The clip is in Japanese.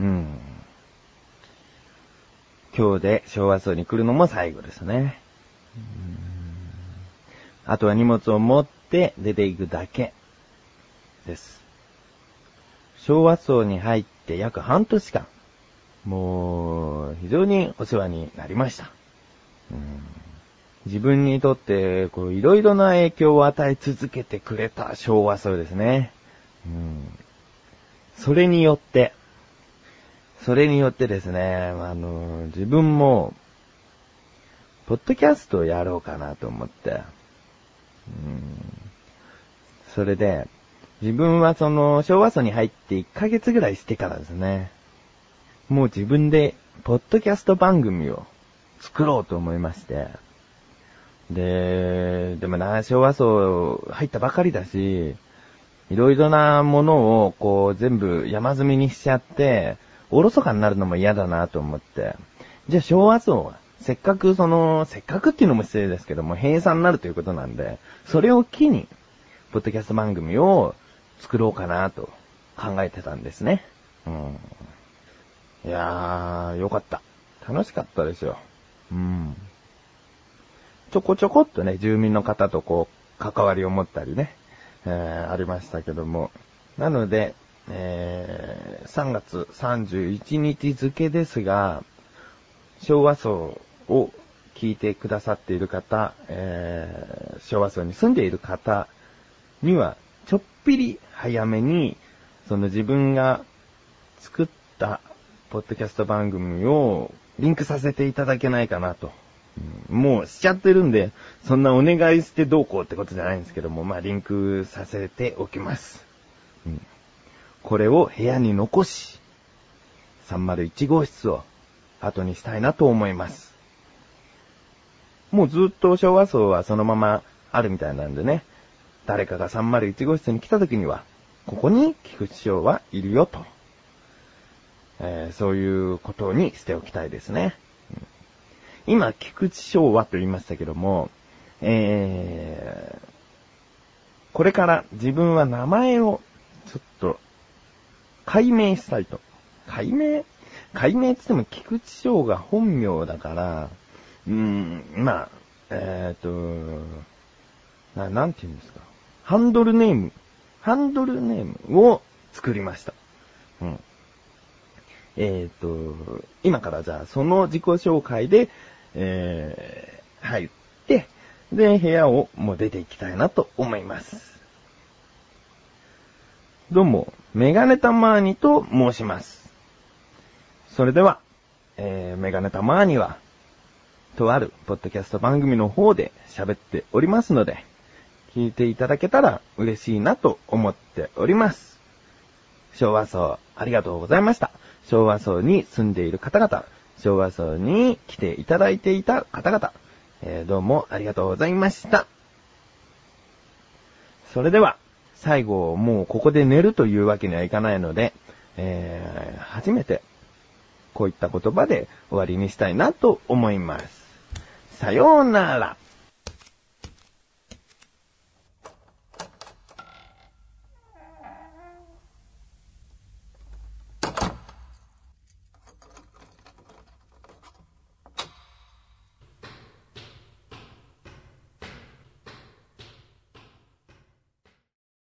うん。今日で昭和層に来るのも最後ですね。うんあとは荷物を持って出ていくだけです。昭和層に入って約半年間、もう、非常にお世話になりました。うん自分にとって、こう、いろいろな影響を与え続けてくれた昭和層ですね。うんそれによって、それによってですね、あの、自分も、ポッドキャストをやろうかなと思って、うん。それで、自分はその、昭和層に入って1ヶ月ぐらいしてからですね、もう自分で、ポッドキャスト番組を作ろうと思いまして、で、でもな、昭和層入ったばかりだし、いろいろなものをこう全部山積みにしちゃって、おろそかになるのも嫌だなと思って、じゃあ昭和層は、せっかくその、せっかくっていうのも失礼ですけども、閉鎖になるということなんで、それを機に、ポッドキャスト番組を作ろうかなと考えてたんですね。うん。いやー、よかった。楽しかったですよ。うん。ちょこちょこっとね、住民の方とこう、関わりを持ったりね、えー、ありましたけども。なので、えー、3月31日付ですが、昭和層を聞いてくださっている方、えー、昭和層に住んでいる方には、ちょっぴり早めに、その自分が作ったポッドキャスト番組をリンクさせていただけないかなと。もうしちゃってるんで、そんなお願いしてどうこうってことじゃないんですけども、まあリンクさせておきます。うんこれを部屋に残し、301号室を後にしたいなと思います。もうずっと昭和層はそのままあるみたいなんでね、誰かが301号室に来た時には、ここに菊池翔はいるよと。えーそういうことにしておきたいですね。今、菊池翔はと言いましたけども、えーこれから自分は名前をちょっと解明したいと。解明解明って言っても菊池翔が本名だから、うーん、まあ、えっ、と、な、なんて言うんですか。ハンドルネーム、ハンドルネームを作りました。うん。えっ、と、今からじゃあその自己紹介で、えー、入って、で、部屋をもう出ていきたいなと思います。どうも、メガネタマーニと申します。それでは、えー、メガネタマーニは、とあるポッドキャスト番組の方で喋っておりますので、聞いていただけたら嬉しいなと思っております。昭和層、ありがとうございました。昭和層に住んでいる方々、昭和層に来ていただいていた方々、えーどうもありがとうございました。それでは、最後、もうここで寝るというわけにはいかないので、えー初めて、こういった言葉で終わりにしたいなと思います。さようなら。